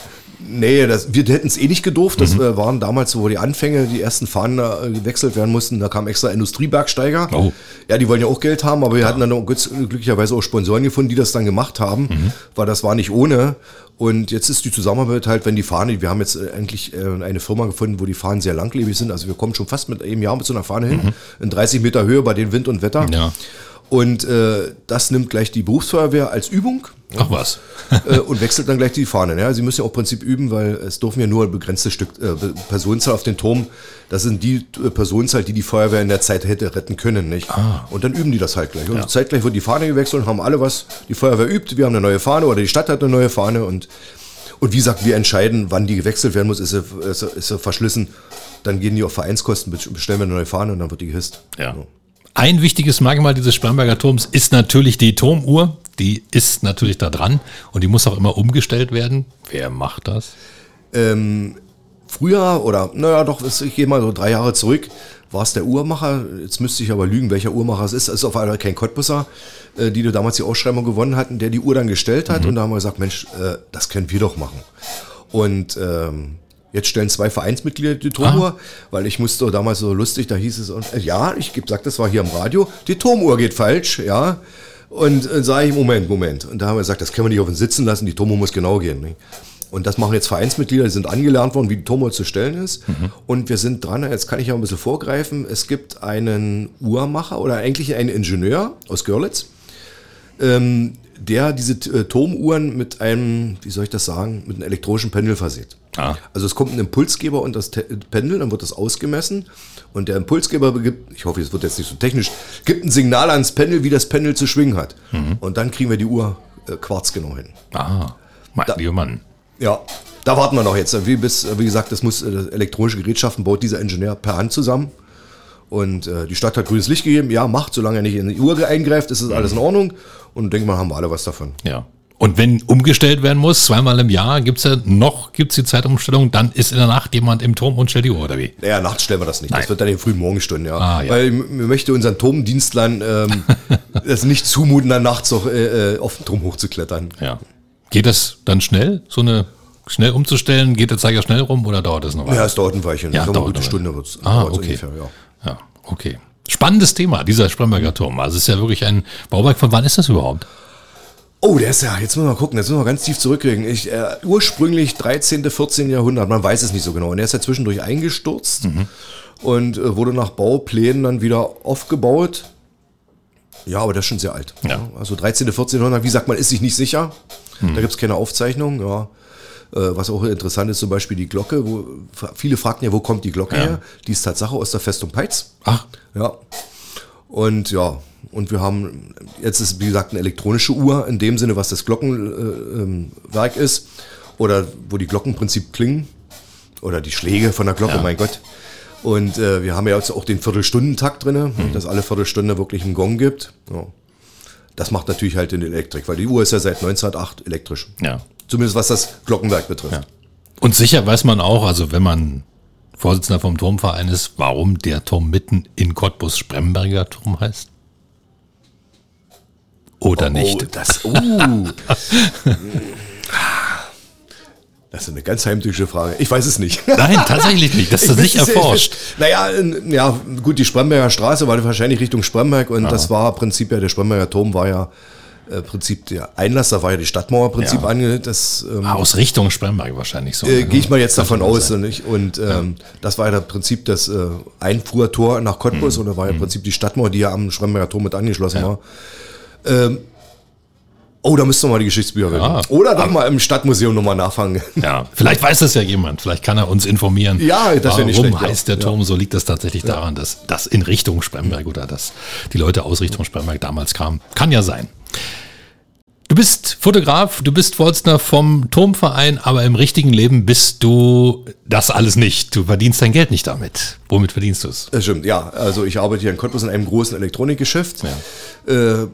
Nee, das, wir hätten es eh nicht gedurft. Mhm. Das äh, waren damals, wo die Anfänge, die ersten Fahnen äh, gewechselt werden mussten. Da kam extra Industriebergsteiger. Oh. Ja, die wollen ja auch Geld haben, aber wir hatten dann auch glücks- glücklicherweise auch Sponsoren gefunden, die das dann gemacht haben, Mhm. weil das war nicht ohne. Und jetzt ist die Zusammenarbeit halt, wenn die Fahne, wir haben jetzt äh, eigentlich äh, eine Firma gefunden, wo die Fahnen sehr langlebig sind. Also wir kommen schon fast mit einem Jahr mit so einer Fahne hin, in 30 Meter Höhe bei den Wind und Wetter. Mhm. Ja. Und äh, das nimmt gleich die Berufsfeuerwehr als Übung Ach was. äh, und wechselt dann gleich die Fahne. Ja, sie müssen ja auch im Prinzip üben, weil es dürfen ja nur ein begrenztes Stück äh, Personenzahl auf den Turm. Das sind die äh, Personenzahl, die die Feuerwehr in der Zeit hätte retten können, nicht? Ah. Und dann üben die das halt gleich. Und zeitgleich wird die Fahne gewechselt und haben alle was. Die Feuerwehr übt, wir haben eine neue Fahne oder die Stadt hat eine neue Fahne und und wie gesagt, wir entscheiden, wann die gewechselt werden muss. Ist sie, ist sie, ist sie verschlissen, dann gehen die auf Vereinskosten, bestellen wir eine neue Fahne und dann wird die gehisst. Ja. Ein wichtiges Merkmal dieses Spremberger Turms ist natürlich die Turmuhr. Die ist natürlich da dran und die muss auch immer umgestellt werden. Wer macht das? Ähm, früher oder naja, doch, ich gehe mal so drei Jahre zurück, war es der Uhrmacher. Jetzt müsste ich aber lügen, welcher Uhrmacher es ist. Es ist auf einmal kein Cottbusser, äh, die damals die Ausschreibung gewonnen hatten, der die Uhr dann gestellt hat. Und da haben wir gesagt, Mensch, äh, das können wir doch machen. Und ähm, Jetzt stellen zwei Vereinsmitglieder die Turmuhr, weil ich musste damals so lustig, da hieß es, äh, ja, ich sag, das war hier im Radio, die Turmuhr geht falsch, ja. Und äh, sage ich, Moment, Moment. Und da haben wir gesagt, das können wir nicht auf uns sitzen lassen, die Turmuhr muss genau gehen. Nicht? Und das machen jetzt Vereinsmitglieder, die sind angelernt worden, wie die Turmuhr zu stellen ist. Mhm. Und wir sind dran, jetzt kann ich ja ein bisschen vorgreifen, es gibt einen Uhrmacher oder eigentlich einen Ingenieur aus Görlitz, ähm, der diese äh, Turmuhren mit einem, wie soll ich das sagen, mit einem elektronischen Pendel versieht. Ah. Also es kommt ein Impulsgeber und das Pendel, dann wird das ausgemessen und der Impulsgeber gibt, ich hoffe, es wird jetzt nicht so technisch, gibt ein Signal ans Pendel, wie das Pendel zu schwingen hat. Mhm. Und dann kriegen wir die Uhr äh, quarzgenau hin. Ah, mein da, lieber Mann. Ja, da warten wir noch jetzt. Wie, bis, wie gesagt, das muss äh, elektronische Gerätschaften baut dieser Ingenieur per Hand zusammen. Und äh, die Stadt hat grünes Licht gegeben. Ja, macht, solange er nicht in die Uhr eingreift, ist das alles in Ordnung. Und denke mal, haben wir alle was davon. Ja. Und wenn umgestellt werden muss, zweimal im Jahr, gibt es ja noch gibt's die Zeitumstellung, dann ist in der Nacht jemand im Turm und stellt die Uhr, oder wie? Naja, nachts stellen wir das nicht. Nein. Das wird dann in den frühen Morgenstunden, ja. Ah, ja. Weil wir möchten unseren Turmdienstlern ähm, es nicht zumuten, dann nachts auch äh, äh, auf den Turm hochzuklettern. Ja. Geht das dann schnell, so eine schnell umzustellen? Geht der Zeiger schnell rum oder dauert das noch? Ja, es dauert ein Weilchen. Ja, so dauert eine gute Stunde wird es ah, okay. ungefähr, ja. Ja, okay. Spannendes Thema, dieser Spremberger Turm. Also es ist ja wirklich ein Bauwerk. Von wann ist das überhaupt? Oh, der ist ja, jetzt müssen wir mal gucken, jetzt müssen wir ganz tief zurückkriegen. Ich, äh, ursprünglich 13., 14. Jahrhundert, man weiß es nicht so genau. Und er ist ja zwischendurch eingestürzt mhm. und äh, wurde nach Bauplänen dann wieder aufgebaut. Ja, aber der ist schon sehr alt. Ja. Also 13., 14. Jahrhundert, wie sagt man, ist sich nicht sicher. Mhm. Da gibt es keine Aufzeichnung, ja. Äh, was auch interessant ist, zum Beispiel die Glocke, wo viele fragten ja, wo kommt die Glocke ja. her? Die ist Tatsache aus der Festung Peitz. Ach. Ja. Und ja, und wir haben, jetzt ist wie gesagt eine elektronische Uhr in dem Sinne, was das Glockenwerk äh, ist. Oder wo die Glocken im Prinzip klingen. Oder die Schläge von der Glocke, ja. mein Gott. Und äh, wir haben ja jetzt auch den Viertelstundentakt drin, mhm. dass alle Viertelstunde wirklich einen Gong gibt. Ja. Das macht natürlich halt in Elektrik, weil die Uhr ist ja seit 1908 elektrisch. Ja. Zumindest was das Glockenwerk betrifft. Ja. Und sicher weiß man auch, also wenn man Vorsitzender vom Turmverein ist, warum der Turm mitten in Cottbus Spremberger Turm heißt? Oder oh, nicht? Oh, das, uh. Das ist eine ganz heimtückische Frage. Ich weiß es nicht. Nein, tatsächlich nicht. Das ist nicht erforscht. naja, ja, gut, die Spremberger Straße war wahrscheinlich Richtung Spremberg und Aha. das war Prinzip ja, der Spremberger Turm war ja äh, Prinzip der Einlass, da war ja die Stadtmauer Prinzip ja. ange, das, ähm, ah, Aus Richtung Spremberg wahrscheinlich so. Äh, Gehe ich mal jetzt davon aus. Nicht? Und ähm, ja. das war ja im Prinzip das äh, Einfuhrtor nach Cottbus mhm. und da war ja im mhm. Prinzip die Stadtmauer, die ja am Spremberger Turm mit angeschlossen ja. war. Ähm, Oh, da müsst ihr mal die Geschichtsbücher ja. Oder doch mal im Stadtmuseum nochmal nachfangen. Ja, vielleicht weiß das ja jemand. Vielleicht kann er uns informieren. Ja, das nicht schlecht. Warum heißt der Turm? Ja. So liegt das tatsächlich ja. daran, dass das in Richtung Spremberg oder dass die Leute aus Richtung Spremberg damals kamen. Kann ja sein. Du bist Fotograf, du bist Vorsitzender vom Turmverein, aber im richtigen Leben bist du das alles nicht. Du verdienst dein Geld nicht damit. Womit verdienst du es? Stimmt, ja. Also ich arbeite hier in Cottbus in einem großen Elektronikgeschäft. Ja. Äh,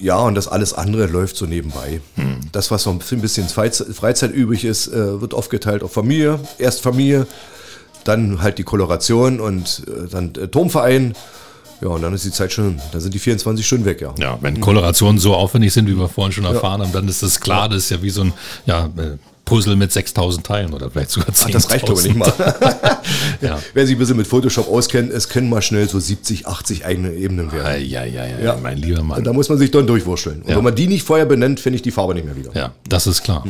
ja, und das alles andere läuft so nebenbei. Hm. Das, was noch ein bisschen Freizeit übrig ist, äh, wird aufgeteilt auf Familie. Erst Familie, dann halt die Koloration und äh, dann äh, Turmverein. Ja, und dann ist die Zeit schon, dann sind die 24 Stunden weg, ja. Ja, wenn Kolorationen so aufwendig sind, wie wir vorhin schon erfahren ja. haben, dann ist das klar, das ist ja wie so ein, ja, Puzzle mit 6000 Teilen oder vielleicht sogar 10.000. Das reicht glaube ich nicht mal. ja. Wer sich ein bisschen mit Photoshop auskennt, es können mal schnell so 70, 80 eigene Ebenen werden. Ja, ja, ja, ja, mein lieber Mann. Und da muss man sich dann durchwurschteln. Und ja. wenn man die nicht vorher benennt, finde ich die Farbe nicht mehr wieder. Ja, das ist klar.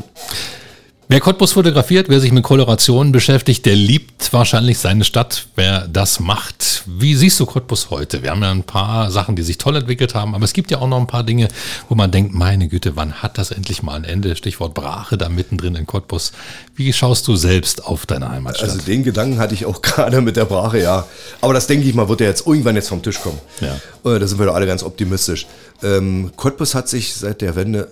Wer Cottbus fotografiert, wer sich mit Kolorationen beschäftigt, der liebt wahrscheinlich seine Stadt, wer das macht. Wie siehst du Cottbus heute? Wir haben ja ein paar Sachen, die sich toll entwickelt haben, aber es gibt ja auch noch ein paar Dinge, wo man denkt, meine Güte, wann hat das endlich mal ein Ende? Stichwort Brache da mittendrin in Cottbus. Wie schaust du selbst auf deine Heimatstadt? Also den Gedanken hatte ich auch gerade mit der Brache, ja. Aber das denke ich mal, wird ja jetzt irgendwann jetzt vom Tisch kommen. Ja. Äh, Da sind wir doch alle ganz optimistisch. Ähm, Cottbus hat sich seit der Wende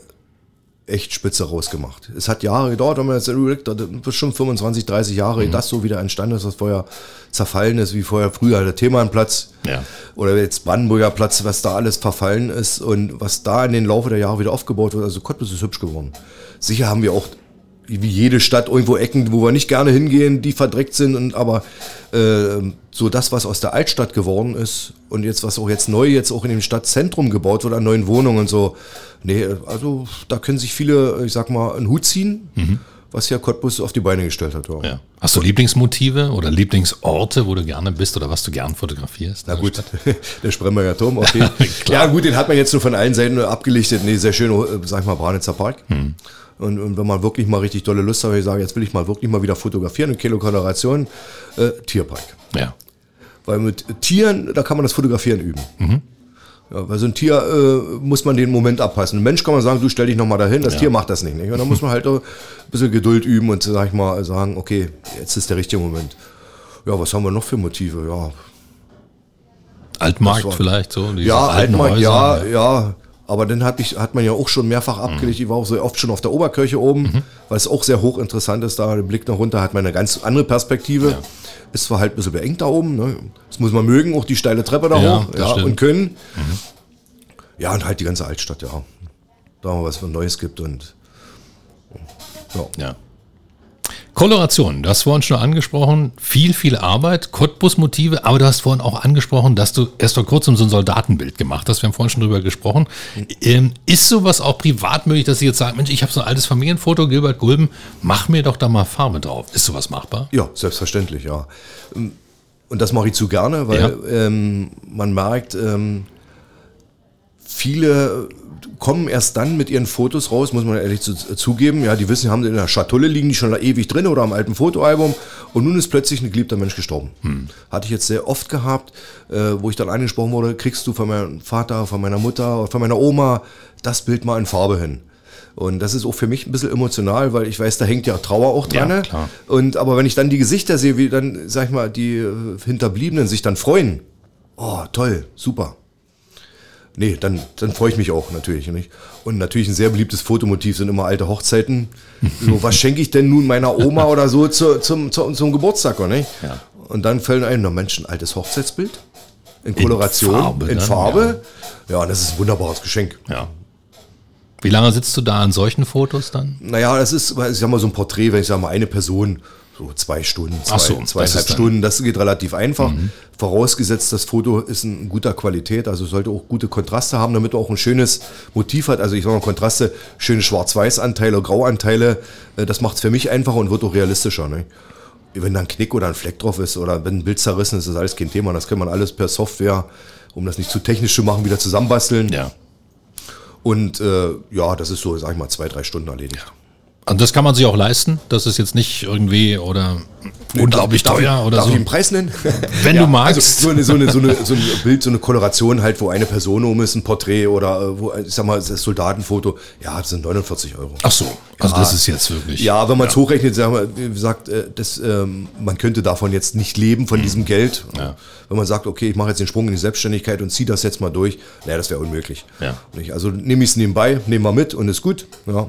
echt spitze rausgemacht. Es hat Jahre gedauert, wenn man jetzt überlegt, schon 25, 30 Jahre, Mhm. das so wieder entstanden ist, was vorher zerfallen ist, wie vorher früher der Themannplatz Ja. oder jetzt Brandenburger Platz, was da alles verfallen ist und was da in den Laufe der Jahre wieder aufgebaut wird. Also Cottbus ist hübsch geworden. Sicher haben wir auch wie jede Stadt irgendwo Ecken, wo wir nicht gerne hingehen, die verdreckt sind und aber äh, so das, was aus der Altstadt geworden ist und jetzt was auch jetzt neu jetzt auch in dem Stadtzentrum gebaut wird an neuen Wohnungen und so. Nee, also da können sich viele, ich sag mal, einen Hut ziehen, was ja Cottbus auf die Beine gestellt hat. Ja. Ja. Hast du Lieblingsmotive oder Lieblingsorte, wo du gerne bist oder was du gern fotografierst? Na gut, der Spremberger Turm, okay. ja gut, den hat man jetzt nur von allen Seiten abgelichtet. Nee, sehr schön, äh, sag ich mal, Branitzer Park. Und, und wenn man wirklich mal richtig tolle Lust hat, ich sage, jetzt will ich mal wirklich mal wieder fotografieren, eine Kilokoloration, äh, Tierpark. Ja. Weil mit Tieren, da kann man das Fotografieren üben. Ja, bei so einem Tier äh, muss man den Moment abpassen. Ein Mensch kann man sagen, du stell dich nochmal dahin, das Tier macht das nicht. nicht? Und dann muss man halt ein bisschen Geduld üben und, sag ich mal, sagen, okay, jetzt ist der richtige Moment. Ja, was haben wir noch für Motive? Ja, Altmarkt war- vielleicht so. Ja, Altmarkt, Häuser. ja, ja. Aber dann hat, ich, hat man ja auch schon mehrfach abgelegt. Ich war auch so oft schon auf der Oberkirche oben, weil es auch sehr hochinteressant ist. Da der Blick nach runter hat man eine ganz andere Perspektive. Ist zwar halt ein bisschen beengt da oben. Ne? Das muss man mögen, auch die steile Treppe da Ja, hoch. Ja, stimmt. und können. Ja, und halt die ganze Altstadt, ja. Da mal was Neues gibt und ja. Ja. Koloration, du hast vorhin schon angesprochen, viel, viel Arbeit, Cottbus-Motive, aber du hast vorhin auch angesprochen, dass du erst vor kurzem so ein Soldatenbild gemacht hast. Wir haben vorhin schon drüber gesprochen. Ähm, ist sowas auch privat möglich, dass Sie jetzt sagen, Mensch, ich habe so ein altes Familienfoto, Gilbert Gulben, mach mir doch da mal Farbe drauf. Ist sowas machbar? Ja, selbstverständlich, ja. Und das mache ich zu gerne, weil ähm, man merkt, ähm, viele kommen erst dann mit ihren Fotos raus, muss man ehrlich zu, zugeben. Ja, die wissen, haben in der Schatulle liegen die schon ewig drin oder am alten Fotoalbum und nun ist plötzlich ein geliebter Mensch gestorben. Hatte ich jetzt sehr oft gehabt, äh, wo ich dann angesprochen wurde, kriegst du von meinem Vater, von meiner Mutter, von meiner Oma das Bild mal in Farbe hin. Und das ist auch für mich ein bisschen emotional, weil ich weiß, da hängt ja Trauer auch dran. Ja, ne? klar. Und aber wenn ich dann die Gesichter sehe, wie dann, sag ich mal, die äh, Hinterbliebenen sich dann freuen, oh, toll, super. Nee, dann, dann freue ich mich auch natürlich. Nicht? Und natürlich ein sehr beliebtes Fotomotiv sind immer alte Hochzeiten. So, was schenke ich denn nun meiner Oma oder so zu, zum, zum, zum Geburtstag? Oder nicht? Ja. Und dann fällt ein, na Mensch, ein altes Hochzeitsbild. In Koloration, Farbe in dann, Farbe. Ja, und das ist ein wunderbares Geschenk. Ja. Wie lange sitzt du da an solchen Fotos dann? Naja, das ist, ich sag mal, so ein Porträt, wenn ich sage mal, eine Person, so zwei Stunden, zwei, so, zweieinhalb Stunden, das geht relativ einfach. Vorausgesetzt, das Foto ist in guter Qualität, also sollte auch gute Kontraste haben, damit man auch ein schönes Motiv hat. Also ich sage mal, Kontraste, schöne Schwarz-Weiß-Anteile, Grauanteile, äh, das macht es für mich einfacher und wird auch realistischer. Ne? Wenn da ein Knick oder ein Fleck drauf ist oder wenn ein Bild zerrissen ist, ist alles kein Thema. Das kann man alles per Software, um das nicht zu technisch zu machen, wieder zusammenbasteln. Ja. Und äh, ja, das ist so, sag ich mal, zwei, drei Stunden erledigt. Und das kann man sich auch leisten. Das ist jetzt nicht irgendwie oder unglaublich Darf teuer oder darf so. ich einen Preis nennen? Wenn du magst. Also so, eine, so, eine, so, eine, so ein Bild, so eine Koloration halt, wo eine Person um ist, ein Porträt oder äh, wo, ich sag mal, das Soldatenfoto, ja, das sind 49 Euro. Ach so, also Ja. das ist jetzt wirklich. Ja, wenn man es hochrechnet, sagen wir, wie gesagt, äh, das, ähm, man könnte davon jetzt nicht leben, von diesem Geld. Mhm. Ja. Wenn man sagt, okay, ich mache jetzt den Sprung in die Selbstständigkeit und ziehe das jetzt mal durch, naja, das wäre unmöglich. Ja. Also nehme ich es nebenbei, nehme mal mit und ist gut. Ja.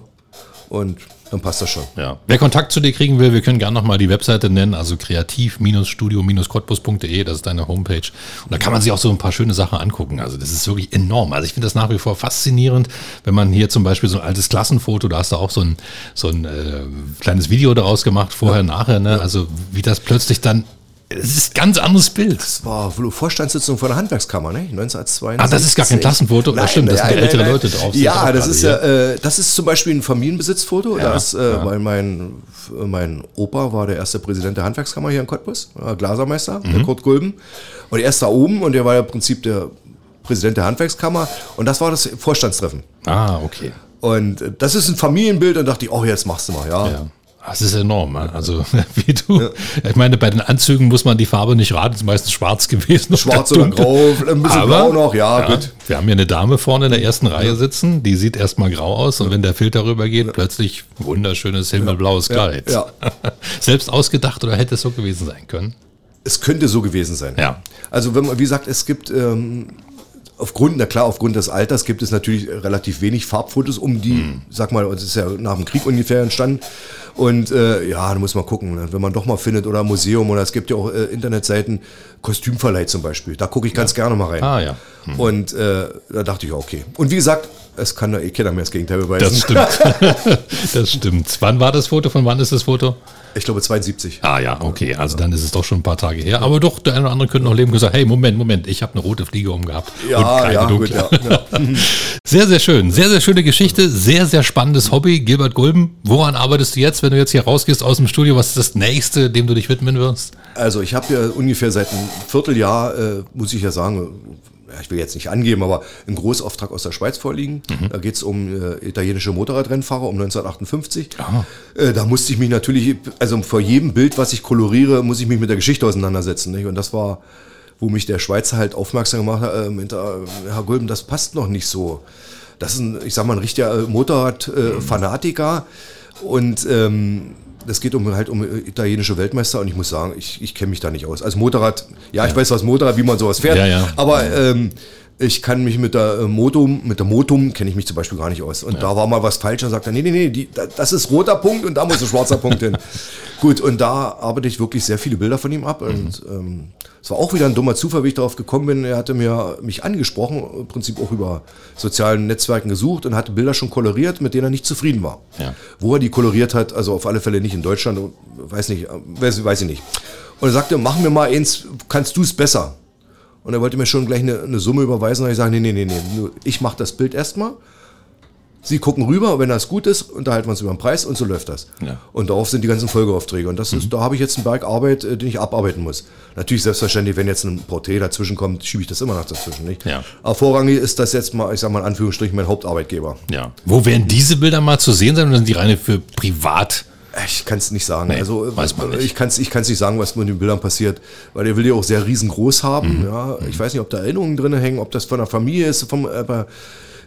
Und dann passt das schon. Ja. Wer Kontakt zu dir kriegen will, wir können gerne nochmal die Webseite nennen, also kreativ-studio-cottbus.de, das ist deine Homepage. Und da kann man sich auch so ein paar schöne Sachen angucken. Also das ist wirklich enorm. Also ich finde das nach wie vor faszinierend, wenn man hier zum Beispiel so ein altes Klassenfoto, da hast du auch so ein, so ein äh, kleines Video daraus gemacht, vorher, nachher, ne? Also wie das plötzlich dann, es ist ein ganz anderes Bild. Das war Vorstandssitzung von der Handwerkskammer, ne? 1972. Ah, das ist gar kein Klassenfoto. Das stimmt, das sind ältere Leute drauf. Ja, das ist ja, äh, das ist zum Beispiel ein Familienbesitzfoto. Ja, das, äh, weil mein, mein Opa war der erste Präsident der Handwerkskammer hier in Cottbus, äh, Glasermeister, Mhm. der Kurt Gulben. Und er ist da oben und der war ja im Prinzip der Präsident der Handwerkskammer. Und das war das Vorstandstreffen. Ah, okay. Und äh, das ist ein Familienbild und dachte ich, oh, jetzt machst du mal, ja. Ja. Das ist enorm. ne? Also, wie du, ich meine, bei den Anzügen muss man die Farbe nicht raten, es ist meistens schwarz gewesen. Schwarz oder grau, ein bisschen grau noch, ja, gut. Wir haben hier eine Dame vorne in der ersten Reihe sitzen, die sieht erstmal grau aus und wenn der Filter rübergeht, plötzlich wunderschönes himmelblaues Ja, Kleid. ja. Selbst ausgedacht oder hätte es so gewesen sein können? Es könnte so gewesen sein. Ja. Also wenn man, wie gesagt, es gibt ähm, aufgrund, na klar, aufgrund des Alters gibt es natürlich relativ wenig Farbfotos um die, Mhm. sag mal, es ist ja nach dem Krieg ungefähr entstanden. Und äh, ja, da muss man gucken, ne? wenn man doch mal findet oder Museum oder es gibt ja auch äh, Internetseiten, Kostümverleih zum Beispiel. Da gucke ich ganz gerne mal rein. Ah, ja. Und äh, da dachte ich, okay. Und wie gesagt, es kann ja eh keiner mehr das Gegenteil beweisen. Das stimmt. das stimmt. Wann war das Foto? Von wann ist das Foto? Ich glaube 72. Ah ja, okay, also dann ist es doch schon ein paar Tage her. Aber doch, der eine oder andere könnte noch leben und gesagt, hey, Moment, Moment, ich habe eine rote Fliege umgehabt. und Ja, keine ja, gut, ja. ja. Sehr, sehr schön. Sehr, sehr schöne Geschichte. Sehr, sehr spannendes Hobby. Gilbert Gulben, woran arbeitest du jetzt, wenn du jetzt hier rausgehst aus dem Studio? Was ist das nächste, dem du dich widmen wirst? Also ich habe ja ungefähr seit einem Vierteljahr, äh, muss ich ja sagen, ja, ich will jetzt nicht angeben, aber einen Großauftrag aus der Schweiz vorliegen. Da geht es um äh, italienische Motorradrennfahrer um 1958. Äh, da musste ich mich natürlich, also vor jedem Bild, was ich koloriere, muss ich mich mit der Geschichte auseinandersetzen. Nicht? Und das war, wo mich der Schweizer halt aufmerksam gemacht hat, äh, meinte, äh, Herr Gulben, das passt noch nicht so. Das ist ein, ich sag mal, ein richtiger äh, Motorrad-Fanatiker. Und ähm, das geht um halt um italienische Weltmeister und ich muss sagen, ich, ich kenne mich da nicht aus. Also Motorrad, ja, ich weiß was Motorrad, wie man sowas fährt, Ja, ja. aber ähm, ich kann mich mit der äh, Motum, mit der Motum kenne ich mich zum Beispiel gar nicht aus. Und da war mal was falsch und sagt er, nee, nee, nee, die, da, das ist roter Punkt und da muss ein schwarzer Punkt hin. Gut, und da arbeite ich wirklich sehr viele Bilder von ihm ab. Und ähm, es war auch wieder ein dummer Zufall, wie ich darauf gekommen bin. Er hatte mir mich angesprochen, im Prinzip auch über sozialen Netzwerken gesucht und hatte Bilder schon koloriert, mit denen er nicht zufrieden war. Ja. Wo er die koloriert hat, also auf alle Fälle nicht in Deutschland, weiß nicht, äh, weiß, weiß ich nicht. Und er sagte, mach mir mal eins, kannst du es besser? Und er wollte mir schon gleich eine, eine Summe überweisen. Und ich sage, nee, nee, nee, nee, ich mache das Bild erstmal. Sie gucken rüber, wenn das gut ist, unterhalten wir uns über den Preis und so läuft das. Ja. Und darauf sind die ganzen Folgeaufträge. Und das ist, da habe ich jetzt einen Berg Arbeit, äh, den ich abarbeiten muss. Natürlich selbstverständlich, wenn jetzt ein Porträt dazwischen kommt, schiebe ich das immer noch dazwischen. Nicht? Ja. Aber vorrangig ist das jetzt mal, ich sage mal in Anführungsstrichen, mein Hauptarbeitgeber. Ja. Wo werden diese Bilder mal zu sehen sein oder sind die reine für privat? Ich kann es nicht sagen. Nee, also weiß man nicht. ich kann es ich kann's nicht sagen, was mit den Bildern passiert, weil der will die auch sehr riesengroß haben. Mhm. Ja, ich weiß nicht, ob da Erinnerungen drin hängen, ob das von der Familie ist, vom, aber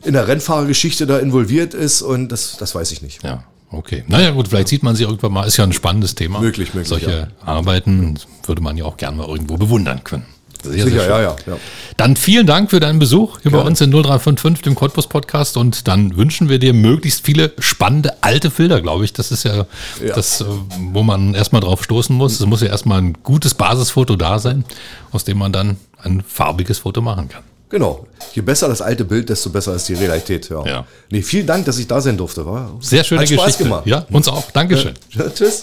in der Rennfahrergeschichte da involviert ist und das, das weiß ich nicht. Ja, okay. Naja, gut, vielleicht sieht man sie irgendwann mal. Ist ja ein spannendes Thema. Möglich, möglich, Solche Arbeiten würde man ja auch gerne mal irgendwo bewundern können. Sehr, Sicher, schön. ja, ja, ja. Dann vielen Dank für deinen Besuch hier bei Gerne. uns in 0355, dem Cottbus Podcast. Und dann wünschen wir dir möglichst viele spannende alte Filter, glaube ich. Das ist ja, Ja. das, äh, wo man erstmal drauf stoßen muss. Es muss ja erstmal ein gutes Basisfoto da sein, aus dem man dann ein farbiges Foto machen kann. Genau. Je besser das alte Bild, desto besser ist die Realität. Ja. Ja. Nee, vielen Dank, dass ich da sein durfte. War Sehr schöne Hat Spaß Geschichte. gemacht. Ja, uns auch. Dankeschön. Ja, tschüss.